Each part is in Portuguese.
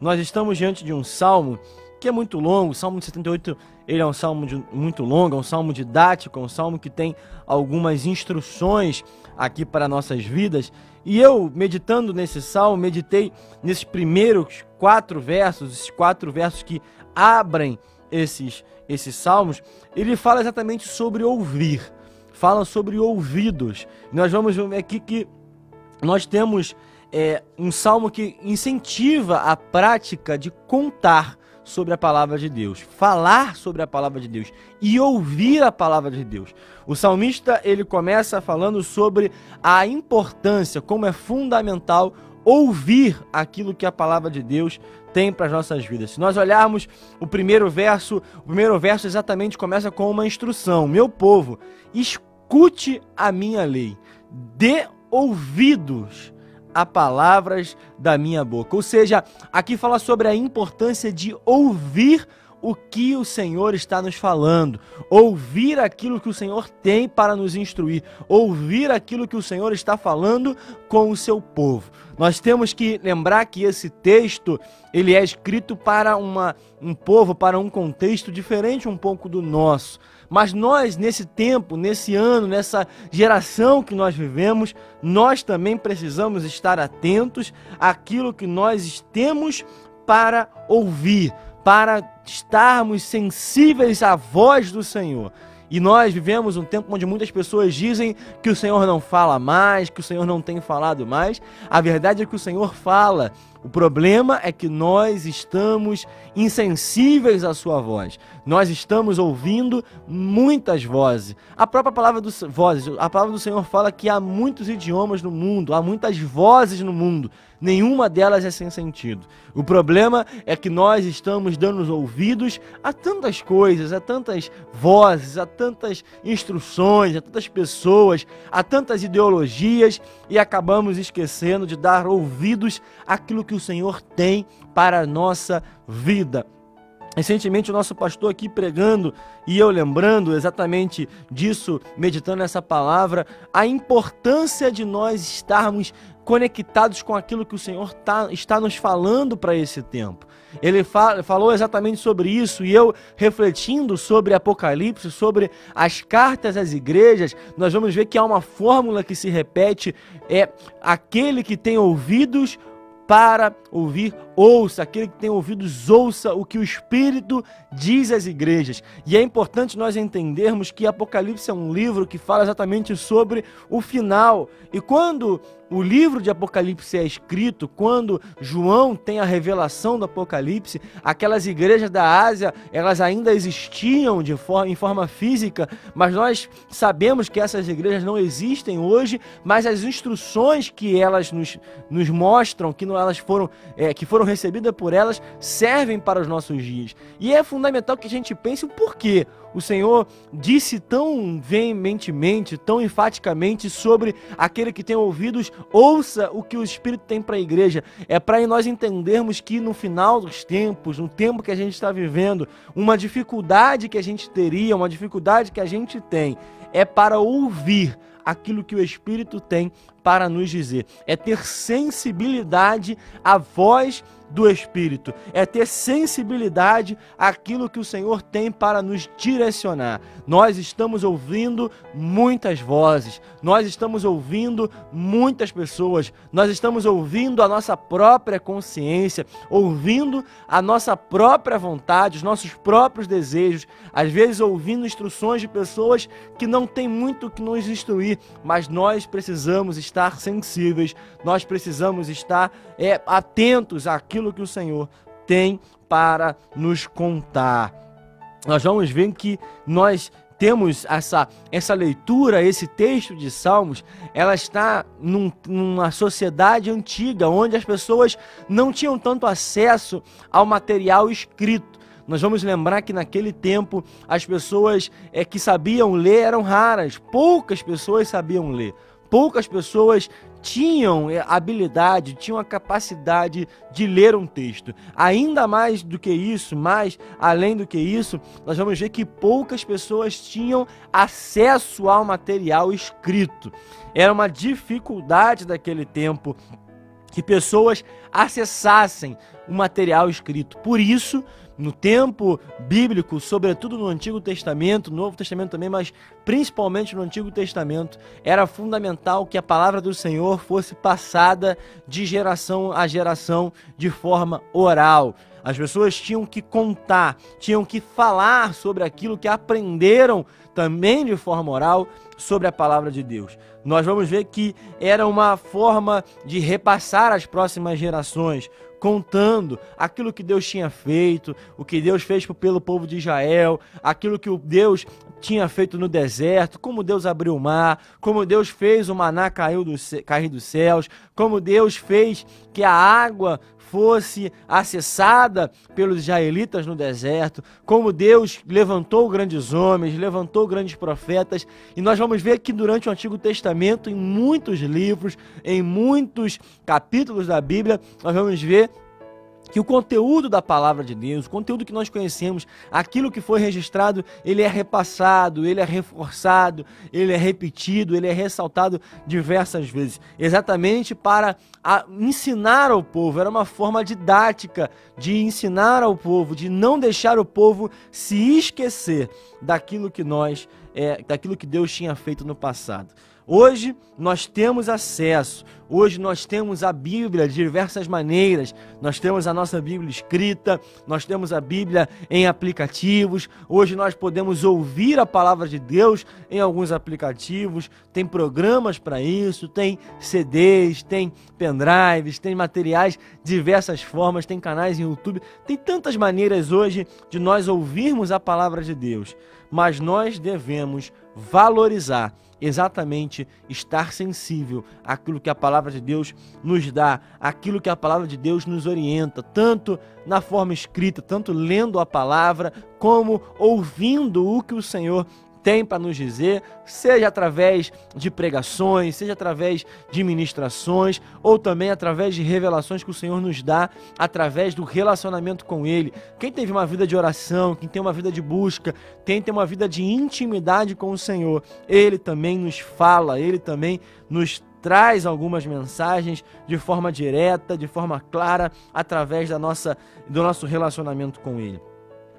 nós estamos diante de um salmo que é muito longo, o Salmo 78 ele é um salmo de, muito longo, é um salmo didático, é um salmo que tem algumas instruções aqui para nossas vidas. E eu, meditando nesse salmo, meditei nesses primeiros quatro versos, esses quatro versos que abrem esses, esses salmos, ele fala exatamente sobre ouvir, fala sobre ouvidos. Nós vamos ver aqui que nós temos é, um salmo que incentiva a prática de contar sobre a palavra de Deus, falar sobre a palavra de Deus e ouvir a palavra de Deus. O salmista ele começa falando sobre a importância, como é fundamental ouvir aquilo que a palavra de Deus tem para as nossas vidas. Se nós olharmos o primeiro verso, o primeiro verso exatamente começa com uma instrução: Meu povo, escute a minha lei, dê ouvidos a palavras da minha boca. Ou seja, aqui fala sobre a importância de ouvir o que o Senhor está nos falando, ouvir aquilo que o Senhor tem para nos instruir, ouvir aquilo que o Senhor está falando com o seu povo. Nós temos que lembrar que esse texto ele é escrito para uma, um povo, para um contexto diferente um pouco do nosso. Mas nós, nesse tempo, nesse ano, nessa geração que nós vivemos, nós também precisamos estar atentos àquilo que nós temos para ouvir, para estarmos sensíveis à voz do Senhor. E nós vivemos um tempo onde muitas pessoas dizem que o Senhor não fala mais, que o Senhor não tem falado mais. A verdade é que o Senhor fala o problema é que nós estamos insensíveis à sua voz. Nós estamos ouvindo muitas vozes. A própria palavra do vozes, a palavra do Senhor fala que há muitos idiomas no mundo, há muitas vozes no mundo. Nenhuma delas é sem sentido. O problema é que nós estamos dando ouvidos a tantas coisas, a tantas vozes, a tantas instruções, a tantas pessoas, a tantas ideologias e acabamos esquecendo de dar ouvidos àquilo que o Senhor tem para a nossa vida. Recentemente, o nosso pastor aqui pregando e eu lembrando exatamente disso, meditando essa palavra, a importância de nós estarmos conectados com aquilo que o Senhor tá, está nos falando para esse tempo. Ele fa falou exatamente sobre isso e eu refletindo sobre Apocalipse, sobre as cartas às igrejas, nós vamos ver que há uma fórmula que se repete: é aquele que tem ouvidos para ouvir, ouça. Aquele que tem ouvidos, ouça o que o Espírito diz às igrejas. E é importante nós entendermos que Apocalipse é um livro que fala exatamente sobre o final. E quando o livro de Apocalipse é escrito, quando João tem a revelação do Apocalipse, aquelas igrejas da Ásia, elas ainda existiam de forma, em forma física, mas nós sabemos que essas igrejas não existem hoje, mas as instruções que elas nos, nos mostram, que elas foram, é, que foram recebidas por elas, servem para os nossos dias. E é fundamental que a gente pense o porquê o Senhor disse tão veementemente, tão enfaticamente sobre aquele que tem ouvidos, ouça o que o Espírito tem para a igreja. É para nós entendermos que no final dos tempos, no tempo que a gente está vivendo, uma dificuldade que a gente teria, uma dificuldade que a gente tem, é para ouvir aquilo que o Espírito tem para nos dizer. É ter sensibilidade à voz do Espírito, é ter sensibilidade àquilo que o Senhor tem para nos direcionar. Nós estamos ouvindo muitas vozes, nós estamos ouvindo muitas pessoas, nós estamos ouvindo a nossa própria consciência, ouvindo a nossa própria vontade, os nossos próprios desejos, às vezes ouvindo instruções de pessoas que não têm muito que nos instruir, mas nós precisamos estar sensíveis, nós precisamos estar é, atentos àquilo que o Senhor tem para nos contar. Nós vamos ver que nós temos essa, essa leitura, esse texto de Salmos, ela está num, numa sociedade antiga, onde as pessoas não tinham tanto acesso ao material escrito. Nós vamos lembrar que naquele tempo as pessoas é, que sabiam ler eram raras, poucas pessoas sabiam ler. Poucas pessoas tinham eh, habilidade, tinham a capacidade de ler um texto. Ainda mais do que isso, mais além do que isso, nós vamos ver que poucas pessoas tinham acesso ao material escrito. Era uma dificuldade daquele tempo que pessoas acessassem o material escrito. Por isso, no tempo bíblico, sobretudo no Antigo Testamento, no Novo Testamento também, mas principalmente no Antigo Testamento, era fundamental que a palavra do Senhor fosse passada de geração a geração de forma oral. As pessoas tinham que contar, tinham que falar sobre aquilo que aprenderam também de forma oral sobre a palavra de Deus. Nós vamos ver que era uma forma de repassar às próximas gerações, contando aquilo que Deus tinha feito, o que Deus fez pelo povo de Israel, aquilo que Deus tinha feito no deserto, como Deus abriu o mar, como Deus fez o maná cair, do, cair dos céus, como Deus fez que a água fosse acessada pelos israelitas no deserto, como Deus levantou grandes homens, levantou grandes profetas, e nós vamos ver que durante o Antigo Testamento, em muitos livros, em muitos capítulos da Bíblia, nós vamos ver que o conteúdo da palavra de Deus, o conteúdo que nós conhecemos, aquilo que foi registrado, ele é repassado, ele é reforçado, ele é repetido, ele é ressaltado diversas vezes, exatamente para ensinar ao povo. Era uma forma didática de ensinar ao povo, de não deixar o povo se esquecer daquilo que nós, é, daquilo que Deus tinha feito no passado. Hoje nós temos acesso, hoje nós temos a Bíblia de diversas maneiras. Nós temos a nossa Bíblia escrita, nós temos a Bíblia em aplicativos. Hoje nós podemos ouvir a palavra de Deus em alguns aplicativos. Tem programas para isso, tem CDs, tem pendrives, tem materiais diversas formas, tem canais em YouTube. Tem tantas maneiras hoje de nós ouvirmos a palavra de Deus, mas nós devemos valorizar exatamente estar sensível àquilo que a palavra de Deus nos dá, aquilo que a palavra de Deus nos orienta, tanto na forma escrita, tanto lendo a palavra, como ouvindo o que o Senhor tem para nos dizer, seja através de pregações, seja através de ministrações, ou também através de revelações que o Senhor nos dá através do relacionamento com Ele. Quem teve uma vida de oração, quem tem uma vida de busca, tem uma vida de intimidade com o Senhor, Ele também nos fala, Ele também nos traz algumas mensagens de forma direta, de forma clara, através da nossa, do nosso relacionamento com Ele.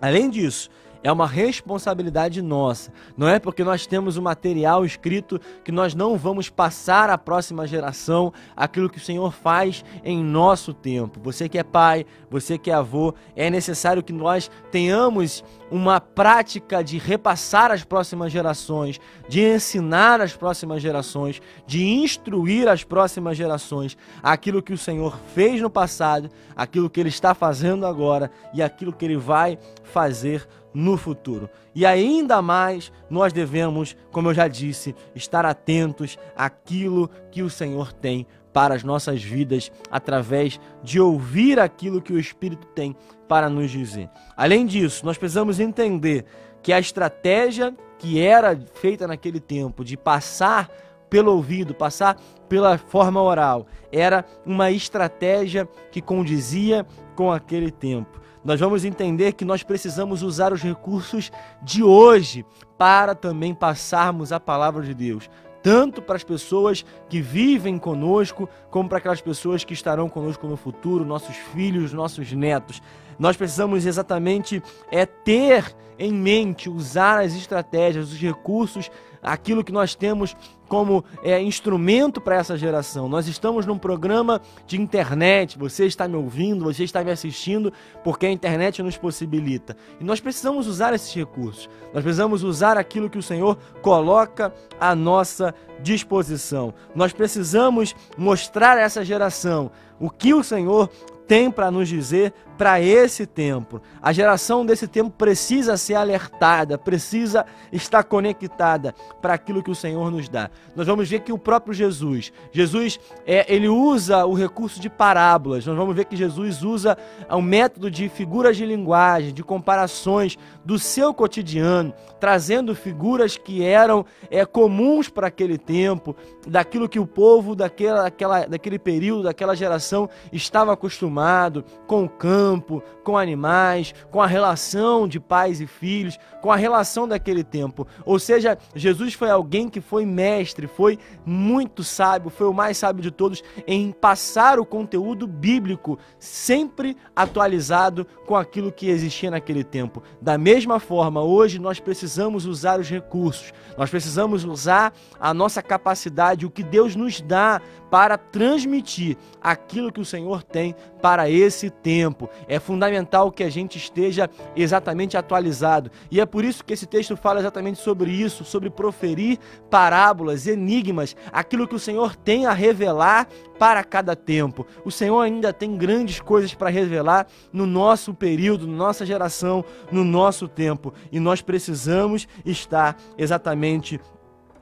Além disso, é uma responsabilidade nossa. Não é porque nós temos o material escrito que nós não vamos passar à próxima geração aquilo que o Senhor faz em nosso tempo. Você que é pai, você que é avô, é necessário que nós tenhamos uma prática de repassar às próximas gerações, de ensinar às próximas gerações, de instruir as próximas gerações aquilo que o Senhor fez no passado, aquilo que ele está fazendo agora e aquilo que ele vai fazer no futuro. E ainda mais nós devemos, como eu já disse, estar atentos àquilo que o Senhor tem para as nossas vidas através de ouvir aquilo que o Espírito tem para nos dizer. Além disso, nós precisamos entender que a estratégia que era feita naquele tempo de passar pelo ouvido, passar pela forma oral, era uma estratégia que condizia com aquele tempo. Nós vamos entender que nós precisamos usar os recursos de hoje para também passarmos a palavra de Deus tanto para as pessoas que vivem conosco, como para aquelas pessoas que estarão conosco no futuro, nossos filhos, nossos netos. Nós precisamos exatamente é ter em mente, usar as estratégias, os recursos, aquilo que nós temos como é, instrumento para essa geração. Nós estamos num programa de internet, você está me ouvindo, você está me assistindo, porque a internet nos possibilita. E nós precisamos usar esses recursos, nós precisamos usar aquilo que o Senhor coloca à nossa disposição. Nós precisamos mostrar a essa geração o que o Senhor tem para nos dizer para esse tempo. A geração desse tempo precisa ser alertada, precisa estar conectada para aquilo que o Senhor nos dá. Nós vamos ver que o próprio Jesus, Jesus é, ele usa o recurso de parábolas. Nós vamos ver que Jesus usa o método de figuras de linguagem, de comparações do seu cotidiano, trazendo figuras que eram é, comuns para aquele tempo, daquilo que o povo daquela, daquela, daquele período, daquela geração estava acostumado com o campo campo, com animais, com a relação de pais e filhos, com a relação daquele tempo. Ou seja, Jesus foi alguém que foi mestre, foi muito sábio, foi o mais sábio de todos em passar o conteúdo bíblico sempre atualizado com aquilo que existia naquele tempo. Da mesma forma, hoje nós precisamos usar os recursos, nós precisamos usar a nossa capacidade, o que Deus nos dá para transmitir aquilo que o Senhor tem para esse tempo. É fundamental que a gente esteja exatamente atualizado. E é por isso que esse texto fala exatamente sobre isso, sobre proferir parábolas, enigmas, aquilo que o Senhor tem a revelar para cada tempo. O Senhor ainda tem grandes coisas para revelar no nosso período, na nossa geração, no nosso tempo. E nós precisamos estar exatamente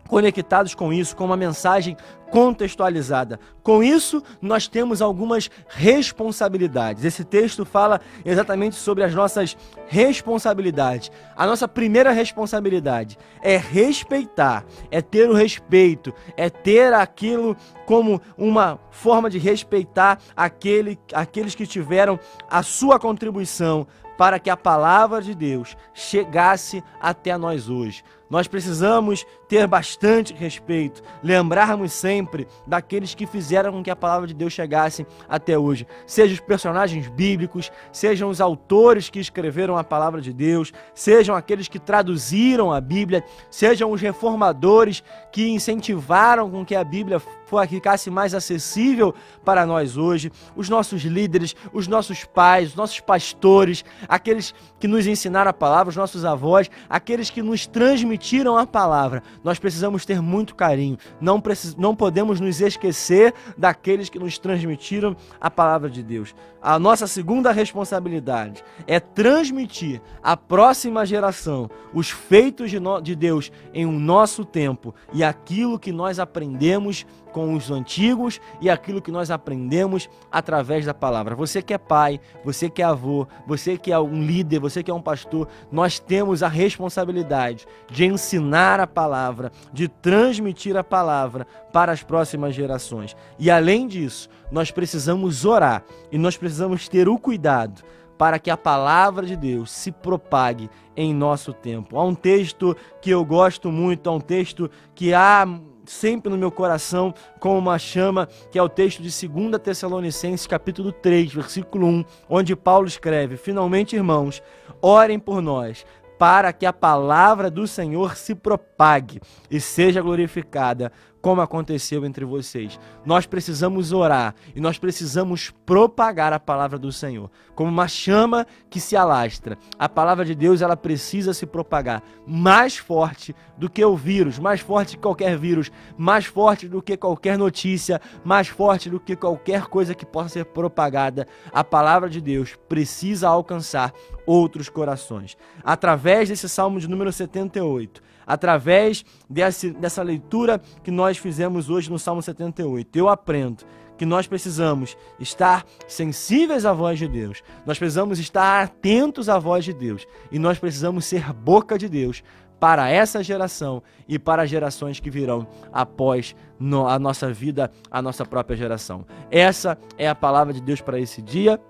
conectados com isso, com uma mensagem contextualizada. Com isso, nós temos algumas responsabilidades. Esse texto fala exatamente sobre as nossas responsabilidades. A nossa primeira responsabilidade é respeitar, é ter o respeito, é ter aquilo como uma forma de respeitar aquele, aqueles que tiveram a sua contribuição para que a palavra de Deus chegasse até nós hoje. Nós precisamos ter bastante respeito, lembrarmos sempre daqueles que fizeram com que a palavra de Deus chegasse até hoje. Sejam os personagens bíblicos, sejam os autores que escreveram a palavra de Deus, sejam aqueles que traduziram a Bíblia, sejam os reformadores que incentivaram com que a Bíblia ficasse mais acessível para nós hoje, os nossos líderes, os nossos pais, os nossos pastores, aqueles que nos ensinaram a palavra, os nossos avós, aqueles que nos transmitiram a palavra. Nós precisamos ter muito carinho, não, precis... não podemos nos esquecer daqueles que nos transmitiram a palavra de Deus. A nossa segunda responsabilidade é transmitir à próxima geração os feitos de, de Deus em um nosso tempo e aquilo que nós aprendemos com os antigos e aquilo que nós aprendemos através da palavra. Você que é pai, você que é avô, você que é um líder, você que é um pastor, nós temos a responsabilidade de ensinar a palavra, de transmitir a palavra para as próximas gerações. E além disso, nós precisamos orar e nós precisamos ter o cuidado para que a palavra de Deus se propague em nosso tempo. Há um texto que eu gosto muito, há um texto que há sempre no meu coração como uma chama, que é o texto de 2 Tessalonicenses, capítulo 3, versículo 1, onde Paulo escreve: Finalmente, irmãos, orem por nós, para que a palavra do Senhor se propague e seja glorificada como aconteceu entre vocês. Nós precisamos orar e nós precisamos propagar a palavra do Senhor, como uma chama que se alastra. A palavra de Deus, ela precisa se propagar mais forte do que o vírus, mais forte que qualquer vírus, mais forte do que qualquer notícia, mais forte do que qualquer coisa que possa ser propagada. A palavra de Deus precisa alcançar outros corações. Através desse Salmo de número 78, através desse, dessa leitura que nós fizemos hoje no Salmo 78. Eu aprendo que nós precisamos estar sensíveis à voz de Deus, nós precisamos estar atentos à voz de Deus e nós precisamos ser boca de Deus para essa geração e para as gerações que virão após a nossa vida, a nossa própria geração. Essa é a palavra de Deus para esse dia.